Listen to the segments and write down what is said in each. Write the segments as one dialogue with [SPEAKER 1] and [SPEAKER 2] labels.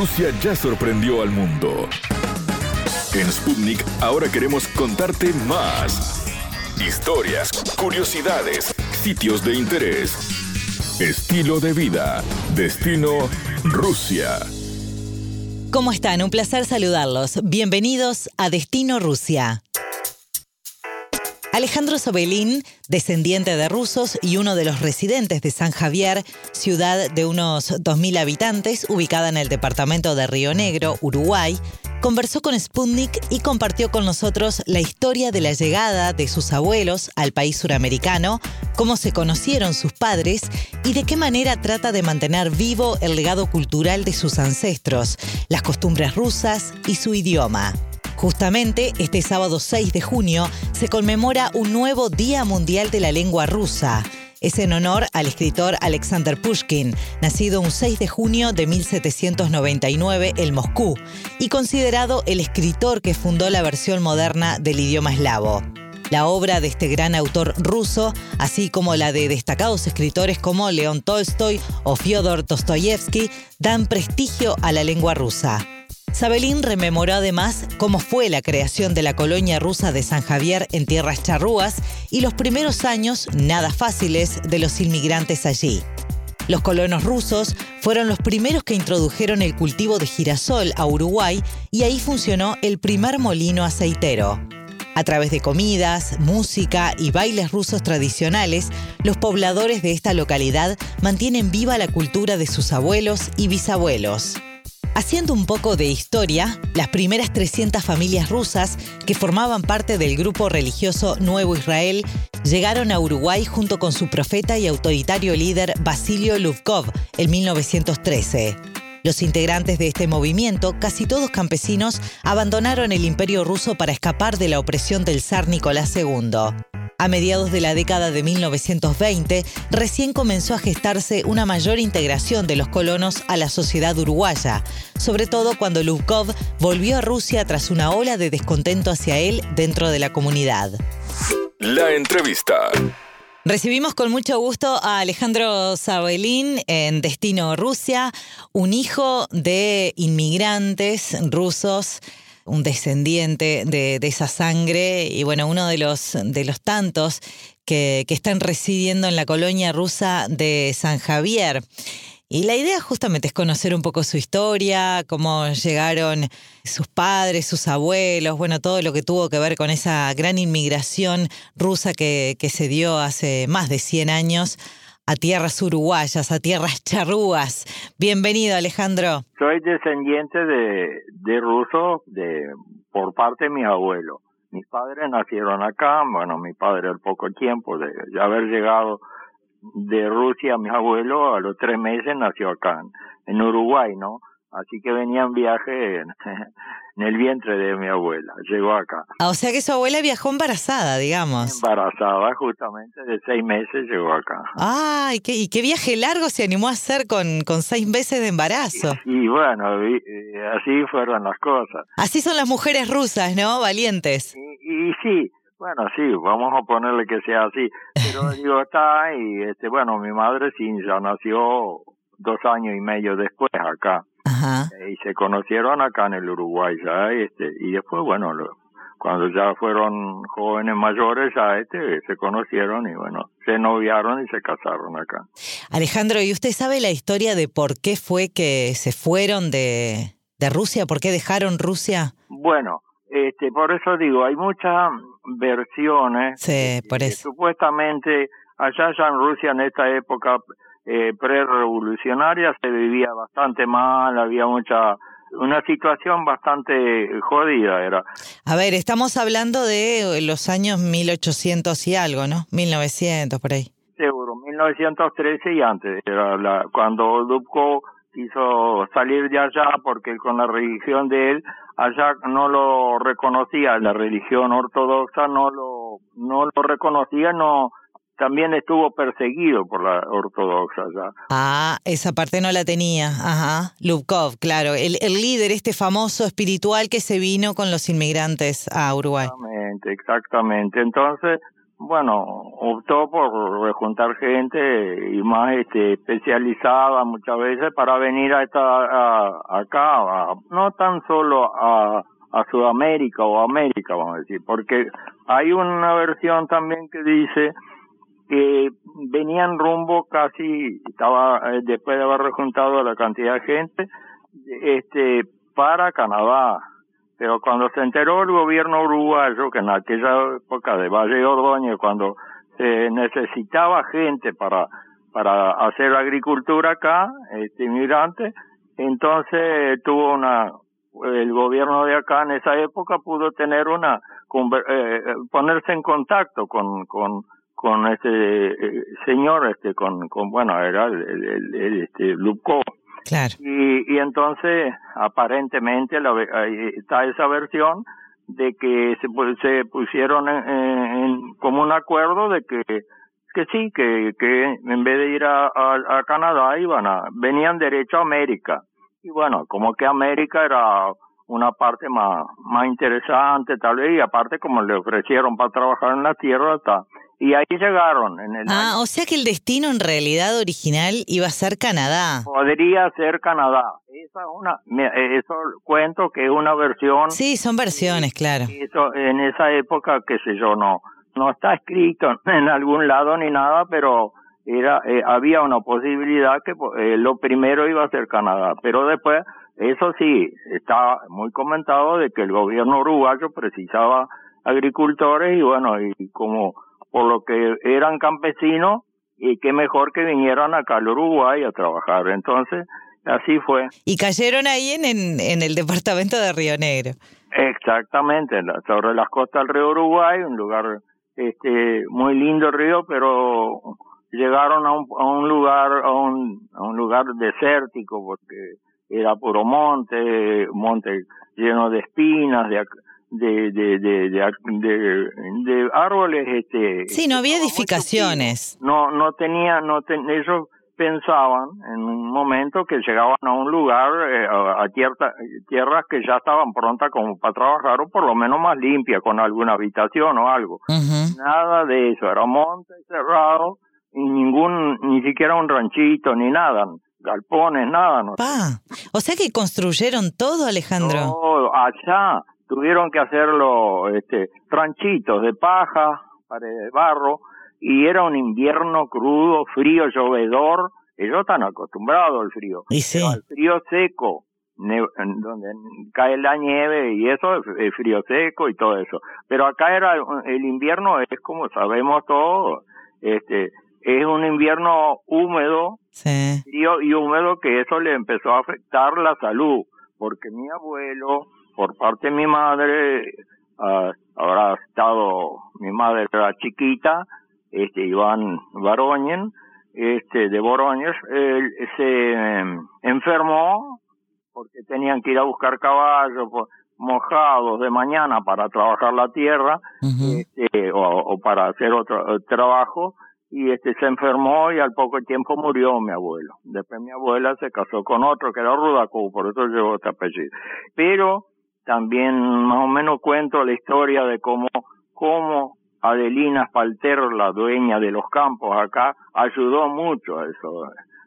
[SPEAKER 1] Rusia ya sorprendió al mundo. En Sputnik ahora queremos contarte más. Historias, curiosidades, sitios de interés, estilo de vida, destino Rusia.
[SPEAKER 2] ¿Cómo están? Un placer saludarlos. Bienvenidos a Destino Rusia. Alejandro Sobelín, descendiente de rusos y uno de los residentes de San Javier, ciudad de unos 2.000 habitantes ubicada en el departamento de Río Negro, Uruguay, conversó con Sputnik y compartió con nosotros la historia de la llegada de sus abuelos al país suramericano, cómo se conocieron sus padres y de qué manera trata de mantener vivo el legado cultural de sus ancestros, las costumbres rusas y su idioma. Justamente este sábado 6 de junio se conmemora un nuevo Día Mundial de la Lengua Rusa. Es en honor al escritor Alexander Pushkin, nacido un 6 de junio de 1799 en Moscú y considerado el escritor que fundó la versión moderna del idioma eslavo. La obra de este gran autor ruso, así como la de destacados escritores como León Tolstoy o Fyodor Dostoyevsky, dan prestigio a la lengua rusa. Sabelín rememoró además cómo fue la creación de la colonia rusa de San Javier en tierras charrúas y los primeros años nada fáciles de los inmigrantes allí. Los colonos rusos fueron los primeros que introdujeron el cultivo de girasol a Uruguay y ahí funcionó el primer molino aceitero. A través de comidas, música y bailes rusos tradicionales, los pobladores de esta localidad mantienen viva la cultura de sus abuelos y bisabuelos. Haciendo un poco de historia, las primeras 300 familias rusas que formaban parte del grupo religioso Nuevo Israel llegaron a Uruguay junto con su profeta y autoritario líder Basilio Luvkov en 1913. Los integrantes de este movimiento, casi todos campesinos, abandonaron el imperio ruso para escapar de la opresión del zar Nicolás II. A mediados de la década de 1920, recién comenzó a gestarse una mayor integración de los colonos a la sociedad uruguaya, sobre todo cuando Lubkov volvió a Rusia tras una ola de descontento hacia él dentro de la comunidad.
[SPEAKER 1] La entrevista.
[SPEAKER 2] Recibimos con mucho gusto a Alejandro Sabelín en Destino Rusia, un hijo de inmigrantes rusos un descendiente de, esa sangre y bueno, uno de los, de los tantos que, que están residiendo en la colonia rusa de San Javier. Y la idea justamente es conocer un poco su historia, cómo llegaron sus padres, sus abuelos, bueno, todo lo que tuvo que ver con esa gran inmigración rusa que, que se dio hace más de 100 años a tierras uruguayas, a tierras charrúas. Bienvenido, Alejandro.
[SPEAKER 3] Soy descendiente de, de ruso de, por parte de mi abuelo. Mis padres nacieron acá, bueno, mi padre al poco tiempo de, haber llegado de Rusia, mi abuelo a los tres meses nació acá, en Uruguay, ¿no? Así que venía en viaje en el vientre de mi abuela, llegó acá.
[SPEAKER 2] Ah, o sea que su abuela viajó embarazada, digamos.
[SPEAKER 3] Embarazada, justamente, de seis meses llegó acá.
[SPEAKER 2] Ah, ¿y qué, y qué viaje largo se animó a hacer con, con seis meses de embarazo?
[SPEAKER 3] Y, bueno, eh, así fueron las cosas.
[SPEAKER 2] Así son las mujeres rusas, ¿no? Valientes.
[SPEAKER 3] Y, sí, bueno, sí, vamos a ponerle que sea así. Pero digo, está, y este, bueno, mi madre sí ya nació dos años y medio después acá. Y se conocieron acá en el Uruguay ya, este, y después, bueno, cuando ya fueron jóvenes mayores, ya este, se conocieron y bueno, se noviaron y se casaron acá.
[SPEAKER 2] Alejandro, ¿y usted sabe la historia de por qué fue que se fueron de, de Rusia? ¿Por qué dejaron Rusia?
[SPEAKER 3] Bueno, este, por eso digo, hay muchas versiones.
[SPEAKER 2] Sí, por eso.
[SPEAKER 3] supuestamente allá ya en Rusia en esta época eh, pre-revolucionaria se vivía bastante mal, había mucha una situación bastante jodida era.
[SPEAKER 2] A ver, estamos hablando de los años 1800 y algo, ¿no? 1900 por ahí.
[SPEAKER 3] Seguro, 1913 y antes, era la, cuando Dubko quiso salir de allá porque con la religión de él allá no lo reconocía, la religión ortodoxa no lo no lo reconocía, no también estuvo perseguido por la ortodoxa ya.
[SPEAKER 2] Ah, esa parte no la tenía. Ajá. Lubkov, claro. El, el líder, este famoso espiritual que se vino con los inmigrantes a Uruguay.
[SPEAKER 3] Exactamente, exactamente. Entonces, bueno, optó por juntar gente y más este, especializada muchas veces para venir a esta, acá, no tan solo a, a Sudamérica o América, vamos a decir, porque hay una versión también que dice que venían rumbo casi, estaba eh, después de haber rejuntado la cantidad de gente, este, para Canadá. Pero cuando se enteró el gobierno uruguayo, que en aquella época de Valle Ordóñez, cuando se necesitaba gente para, para hacer agricultura acá, este inmigrante, entonces tuvo una, el gobierno de acá en esa época pudo tener una, eh, ponerse en contacto con, con, con este eh, señor, este, con, con, bueno, era el, el, el este, Lupko.
[SPEAKER 2] Claro.
[SPEAKER 3] Y, y entonces, aparentemente, la, está esa versión de que se, se pusieron en, en, como un acuerdo de que que sí, que, que en vez de ir a, a, a Canadá iban a, venían derecho a América. Y bueno, como que América era una parte más, más interesante tal vez, y aparte como le ofrecieron para trabajar en la tierra, está y ahí llegaron. En el
[SPEAKER 2] ah, o sea que el destino en realidad original iba a ser Canadá.
[SPEAKER 3] Podría ser Canadá. Esa es una, eso cuento que es una versión.
[SPEAKER 2] Sí, son versiones, claro.
[SPEAKER 3] Eso, en esa época, qué sé yo, no, no está escrito en algún lado ni nada, pero era, eh, había una posibilidad que eh, lo primero iba a ser Canadá, pero después, eso sí, está muy comentado de que el gobierno uruguayo precisaba agricultores y bueno, y como por lo que eran campesinos y qué mejor que vinieran acá al Uruguay a trabajar. Entonces, así fue.
[SPEAKER 2] Y cayeron ahí en, en, el departamento de Río Negro.
[SPEAKER 3] Exactamente, sobre las costas del río Uruguay, un lugar este muy lindo río, pero llegaron a un, a un lugar a un, a un lugar desértico porque era puro monte, monte lleno de espinas, de, de, de, de, de, árboles. Este,
[SPEAKER 2] sí, no había edificaciones.
[SPEAKER 3] No, no tenía, no ellos pensaban en un momento que llegaban a un lugar, eh, a, tierra, tierras que ya estaban prontas como para trabajar o por lo menos más limpias con alguna habitación o algo. Nada de eso, era monte cerrado y ningún, ni siquiera un ranchito ni nada galpones, nada. No.
[SPEAKER 2] o sea que construyeron todo, Alejandro.
[SPEAKER 3] Todo, allá tuvieron que hacerlo este, ranchitos de paja, paredes de barro, y era un invierno crudo, frío, llovedor. Ellos están acostumbrados al frío.
[SPEAKER 2] ¿Y sí?
[SPEAKER 3] al frío seco, donde cae la nieve y eso es frío seco y todo eso. Pero acá era el invierno es como sabemos todos, este es un invierno húmedo, frío y húmedo que eso le empezó a afectar la salud, porque mi abuelo por parte de mi madre, uh, habrá estado, mi madre era chiquita, este Iván Baroñen, este de Boroñez, él se em, enfermó porque tenían que ir a buscar caballos mojados de mañana para trabajar la tierra este, o, o, para hacer otro trabajo y este se enfermó y al poco tiempo murió mi abuelo. Después mi abuela se casó con otro que era Rudacú, por eso llevó este apellido. Pero también más o menos cuento la historia de cómo, cómo Adelina Spalter, la dueña de los campos acá, ayudó mucho a eso,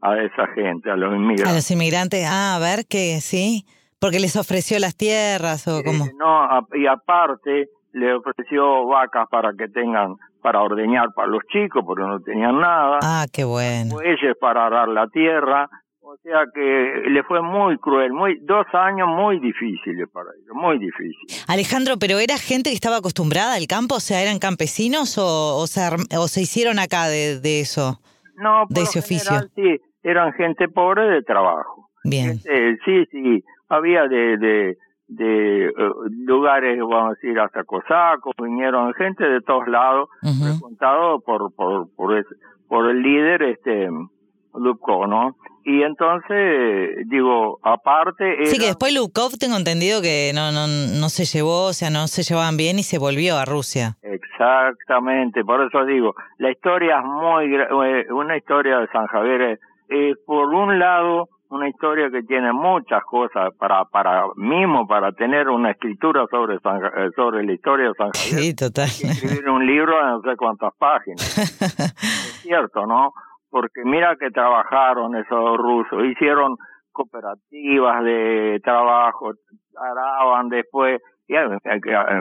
[SPEAKER 3] a esa gente, a los inmigrantes.
[SPEAKER 2] A los inmigrantes, ah, a ver que sí, porque les ofreció las tierras o cómo.
[SPEAKER 3] no, y aparte le ofreció vacas para que tengan para ordeñar para los chicos, porque no tenían nada.
[SPEAKER 2] Ah, qué bueno.
[SPEAKER 3] Bueyes para arar la tierra. O sea que le fue muy cruel, muy dos años muy difíciles para ellos, muy difíciles.
[SPEAKER 2] Alejandro, pero era gente que estaba acostumbrada al campo, o sea, eran campesinos o, o, se, o se hicieron acá de, de eso,
[SPEAKER 3] no,
[SPEAKER 2] de ese oficio.
[SPEAKER 3] Sí, eran gente pobre de trabajo.
[SPEAKER 2] Bien.
[SPEAKER 3] Este, sí, sí, había de, de de uh, lugares, vamos a decir, hasta cosacos, vinieron gente de todos lados, uh por, por, por, por el líder, este, ¿no? Y entonces, digo, aparte...
[SPEAKER 2] Sí, que después Lubkov tengo entendido que no, no, no se llevó, o sea, no se llevaban bien y se volvió a Rusia.
[SPEAKER 3] Exactamente, por eso digo, la historia es muy... Eh, una historia de San Javier es, por un lado, una historia que tiene muchas cosas para para mismo para tener una escritura sobre eh, sobre la historia de San Javier.
[SPEAKER 2] Sí, total.
[SPEAKER 3] Escribir un libro de no sé cuántas páginas. es cierto, ¿no? Porque mira que trabajaron esos rusos, hicieron cooperativas de trabajo, araban después,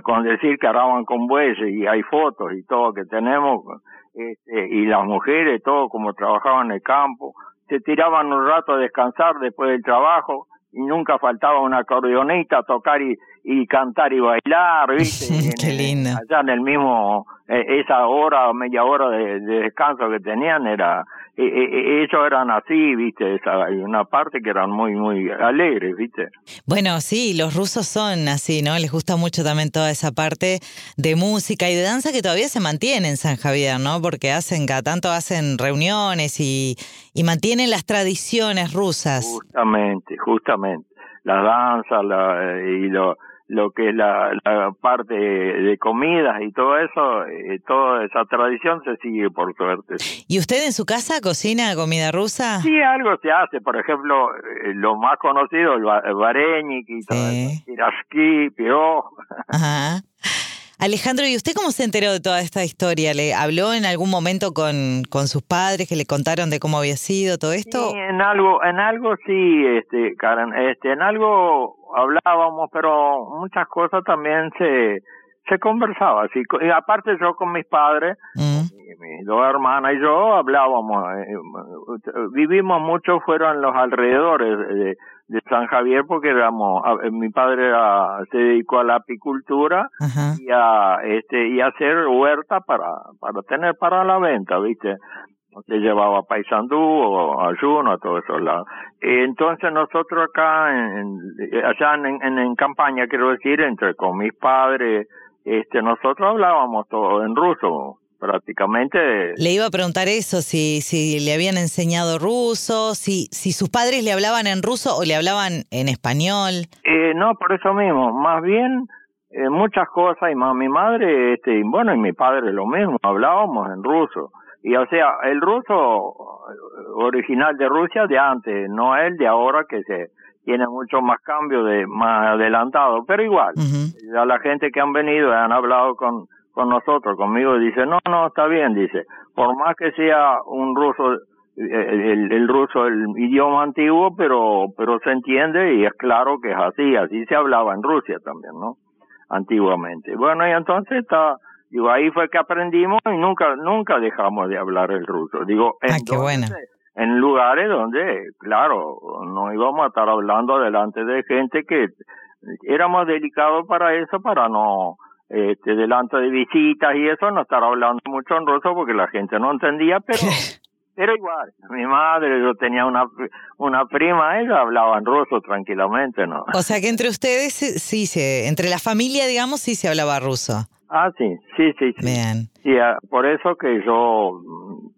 [SPEAKER 3] con decir que araban con bueyes y hay fotos y todo que tenemos, este, y las mujeres, todo como trabajaban en el campo, se tiraban un rato a descansar después del trabajo y nunca faltaba una acordeonista a tocar y, y cantar y bailar, ¿viste?
[SPEAKER 2] Qué linda.
[SPEAKER 3] Allá en el mismo, eh, esa hora o media hora de, descanso que tenían era, eh, eh, ellos eran así, ¿viste? Esa, hay una parte que eran muy, muy alegres, ¿viste?
[SPEAKER 2] Bueno, sí, los rusos son así, ¿no? Les gusta mucho también toda esa parte de música y de danza que todavía se mantiene en San Javier, ¿no? Porque hacen, cada tanto hacen reuniones y, y mantienen las tradiciones rusas.
[SPEAKER 3] Justamente, justamente. La danza la, y lo lo que es la, la parte de comidas y todo eso, eh, toda esa tradición se sigue por suerte.
[SPEAKER 2] ¿Y usted en su casa cocina comida rusa?
[SPEAKER 3] Sí, algo se hace, por ejemplo, eh, lo más conocido, el, vareñik y todo eso,
[SPEAKER 2] Ajá. Alejandro, ¿y usted cómo se enteró de toda esta historia? ¿Le habló en algún momento con, con sus padres que le contaron de cómo había sido todo esto?
[SPEAKER 3] Sí, en algo, en algo sí, este, Karen, este, en algo hablábamos, pero muchas cosas también se, se conversaba. Así, y aparte yo con mis padres, mm. Mis dos hermanas y yo hablábamos, eh, vivimos mucho, fueron los alrededores de, de San Javier porque éramos, mi padre se dedicó a la apicultura y a, este, y a hacer huerta para, para tener para la venta, viste se llevaba paisandú o ayuno a todos esos lados. Entonces nosotros acá, en, allá en, en, campaña, quiero decir, entre con mis padres, este, nosotros hablábamos todo en ruso, prácticamente.
[SPEAKER 2] Le iba a preguntar eso, si, si le habían enseñado ruso, si, si sus padres le hablaban en ruso o le hablaban en español.
[SPEAKER 3] Eh, no, por eso mismo, más bien eh, muchas cosas, y más mi madre, este, bueno, y mi padre lo mismo, hablábamos en ruso y o sea, el ruso original de Rusia de antes, no el de ahora que se tiene mucho más cambio de más adelantado, pero igual, a la gente que han venido y han hablado con con nosotros, conmigo, dice, no, no, está bien, dice, por más que sea un ruso, el, el ruso, el idioma antiguo, pero, pero se entiende y es claro que es así, así se hablaba en Rusia también, ¿no? Antiguamente. Bueno, y entonces está, Digo, ahí fue que aprendimos y nunca, nunca dejamos de hablar el ruso. Digo,
[SPEAKER 2] ah,
[SPEAKER 3] en lugares donde, claro, no íbamos a estar hablando delante de gente que éramos delicados para eso, para no, este, delante de visitas y eso, no estar hablando mucho en ruso porque la gente no entendía, pero, pero igual, mi madre, yo tenía una, una prima, ella hablaba en ruso tranquilamente, ¿no?
[SPEAKER 2] O sea que entre ustedes, sí, se, entre la familia, digamos, sí se hablaba ruso.
[SPEAKER 3] Ah, sí, sí, sí. sí.
[SPEAKER 2] Bien.
[SPEAKER 3] Y ah, por eso que yo,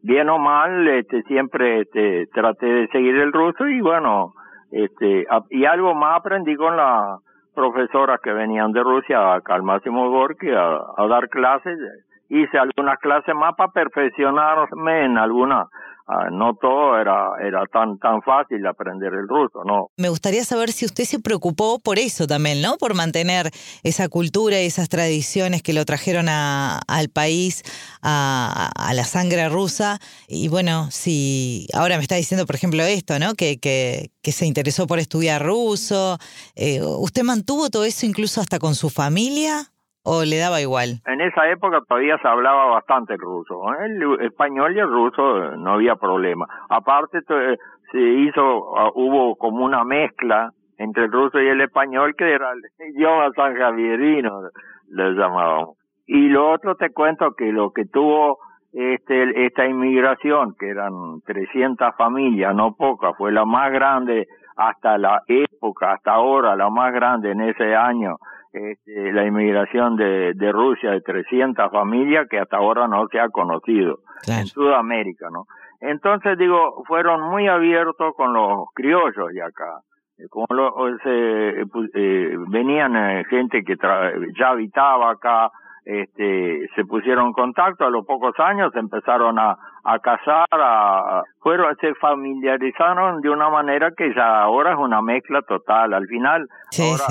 [SPEAKER 3] bien o mal, este, siempre este, traté de seguir el ruso y bueno, este, y algo más aprendí con las profesoras que venían de Rusia acá al Máximo a, a dar clases. Hice algunas clases más para perfeccionarme en alguna Ah, no todo era, era tan, tan fácil aprender el ruso, ¿no?
[SPEAKER 2] Me gustaría saber si usted se preocupó por eso también, ¿no? Por mantener esa cultura y esas tradiciones que lo trajeron a, al país, a, a, la sangre rusa. Y bueno, si ahora me está diciendo, por ejemplo, esto, ¿no? Que, que, se interesó por estudiar ruso. Eh, ¿Usted mantuvo todo eso incluso hasta con su familia? ¿O le daba igual?
[SPEAKER 3] En esa época todavía se hablaba bastante el ruso. El español y el ruso eh, no había problema. Aparte se hizo, ah, hubo como una mezcla entre el ruso y el español que era el idioma sanjavierino, le llamábamos. Y lo otro te cuento que lo que tuvo este, esta inmigración, que eran 300 familias, no pocas, fue la más grande hasta la época, hasta ahora, la más grande en ese año este, la inmigración de, de Rusia de 300 familias que hasta ahora no se ha conocido en Sudamérica, ¿no? Entonces digo, fueron muy abiertos con los criollos de acá. Eh, como lo, se, pues, eh, venían eh, gente que ya habitaba acá, este, se pusieron en contacto, a los pocos años empezaron a, a casar, a, fueron, se familiarizaron de una manera que ya ahora es una mezcla total. Al final, ahora,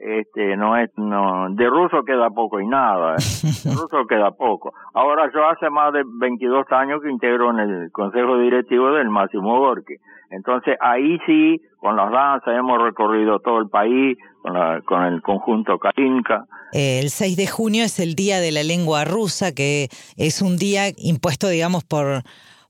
[SPEAKER 3] este, no es, no, de ruso queda poco y nada, ¿eh? de ruso queda poco. Ahora yo hace más de 22 años que integro en el consejo directivo del Máximo Gorki. Entonces ahí sí, con las danzas hemos recorrido todo el país, con, la, con el conjunto Kalinka.
[SPEAKER 2] El 6 de junio es el Día de la Lengua Rusa, que es un día impuesto, digamos, por,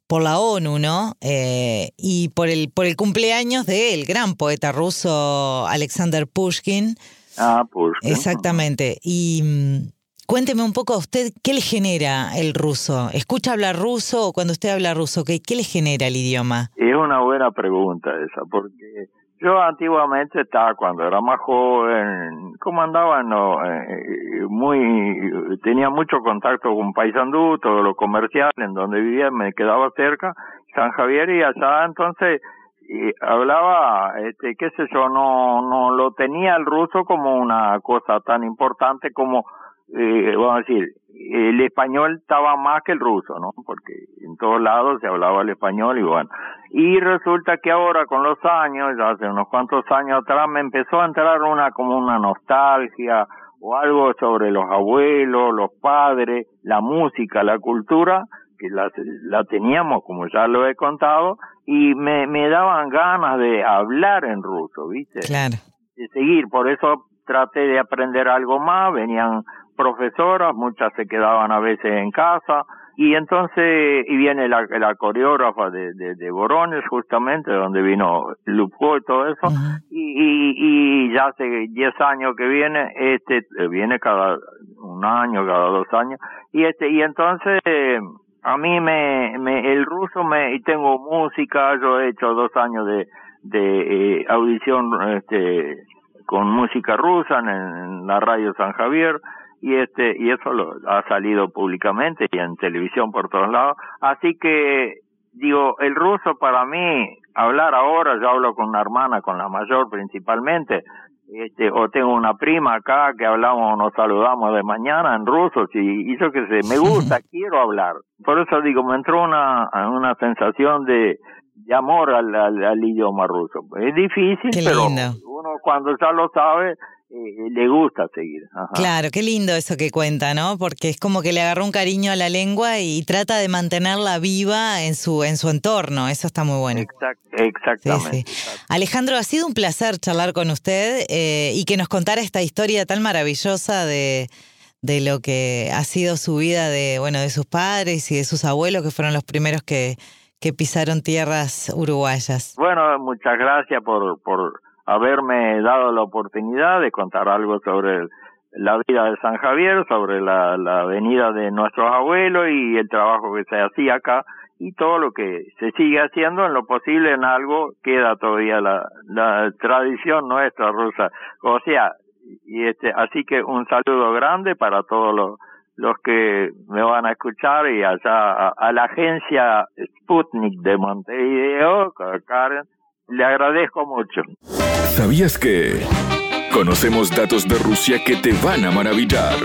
[SPEAKER 2] por la ONU, ¿no? Eh, y por el, por el cumpleaños del gran poeta ruso Alexander Pushkin.
[SPEAKER 3] Ah, Pushkin.
[SPEAKER 2] Exactamente. Y mm, cuénteme un poco a usted, ¿qué le genera el ruso? ¿Escucha hablar ruso o cuando usted habla ruso, qué, qué le genera el idioma?
[SPEAKER 3] Es una buena pregunta esa, porque yo antiguamente estaba, cuando era más joven, como andaba, no, eh, muy, tenía mucho contacto con Paysandú, todo lo comercial, en donde vivía, me quedaba cerca, San Javier y allá entonces, y hablaba, este, qué sé yo, no, no lo tenía el ruso como una cosa tan importante como, eh, vamos a decir, el español estaba más que el ruso, ¿no? Porque en todos lados se hablaba el español y bueno. Y resulta que ahora con los años, hace unos cuantos años atrás, me empezó a entrar una como una nostalgia o algo sobre los abuelos, los padres, la música, la cultura, que la, la teníamos, como ya lo he contado, y me, me daban ganas de hablar en ruso, ¿viste?
[SPEAKER 2] Claro.
[SPEAKER 3] De seguir, por eso traté de aprender algo más, venían profesoras, muchas se quedaban a veces en casa, y entonces, y viene la, la coreógrafa de, de, de Borones justamente, donde vino Lupko y todo eso, y, y, y, ya hace 10 años que viene, este, viene cada un año, cada dos años, y este, y entonces, a mí me, me, el ruso me, y tengo música, yo he hecho dos años de, de eh, audición, este, con música rusa en, la radio San Javier, y este y eso lo ha salido públicamente y en televisión por todos lados. Así que digo el ruso para mí hablar ahora yo hablo con una hermana con la mayor principalmente este o tengo una prima acá que hablamos nos saludamos de mañana en ruso y, y yo que sé me gusta quiero hablar. Por eso digo me entró una una sensación de de amor al, al, idioma ruso. Es difícil pero uno cuando ya lo sabe eh, le gusta seguir.
[SPEAKER 2] Claro, qué lindo eso que cuenta, ¿no? Porque es como que le agarró un cariño a la lengua y trata de mantenerla viva en su, en su entorno. Eso está muy bueno.
[SPEAKER 3] exactamente.
[SPEAKER 2] Alejandro, ha sido un placer charlar con usted eh, y que nos contara esta historia tan maravillosa de, de lo que ha sido su vida de, bueno, de sus padres y de sus abuelos, que fueron los primeros que, que pisaron tierras uruguayas.
[SPEAKER 3] Bueno, muchas gracias por, por haberme dado la oportunidad de contar algo sobre la vida de San Javier, sobre la, la venida de nuestros abuelos y el trabajo que se hacía acá y todo lo que se sigue haciendo en lo posible en algo queda todavía la, la tradición nuestra rusa. O sea, y este, así que un saludo grande para todos los, los que me van a escuchar y allá a, la agencia Sputnik de Montevideo, Karen, le agradezco mucho.
[SPEAKER 1] ¿Sabías que conocemos datos de Rusia que te van a maravillar?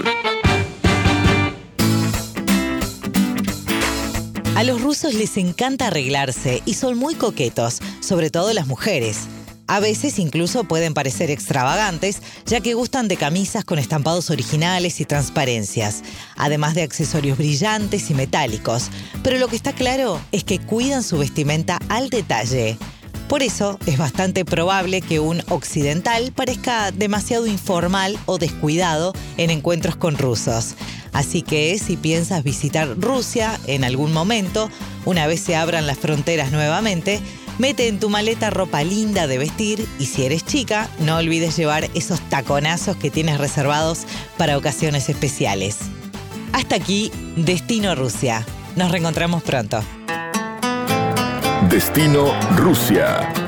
[SPEAKER 2] A los rusos les encanta arreglarse y son muy coquetos, sobre todo las mujeres. A veces incluso pueden parecer extravagantes, ya que gustan de camisas con estampados originales y transparencias, además de accesorios brillantes y metálicos. Pero lo que está claro es que cuidan su vestimenta al detalle. Por eso es bastante probable que un occidental parezca demasiado informal o descuidado en encuentros con rusos. Así que si piensas visitar Rusia en algún momento, una vez se abran las fronteras nuevamente, mete en tu maleta ropa linda de vestir y si eres chica, no olvides llevar esos taconazos que tienes reservados para ocasiones especiales. Hasta aquí, Destino Rusia. Nos reencontramos pronto.
[SPEAKER 1] Destino Rusia.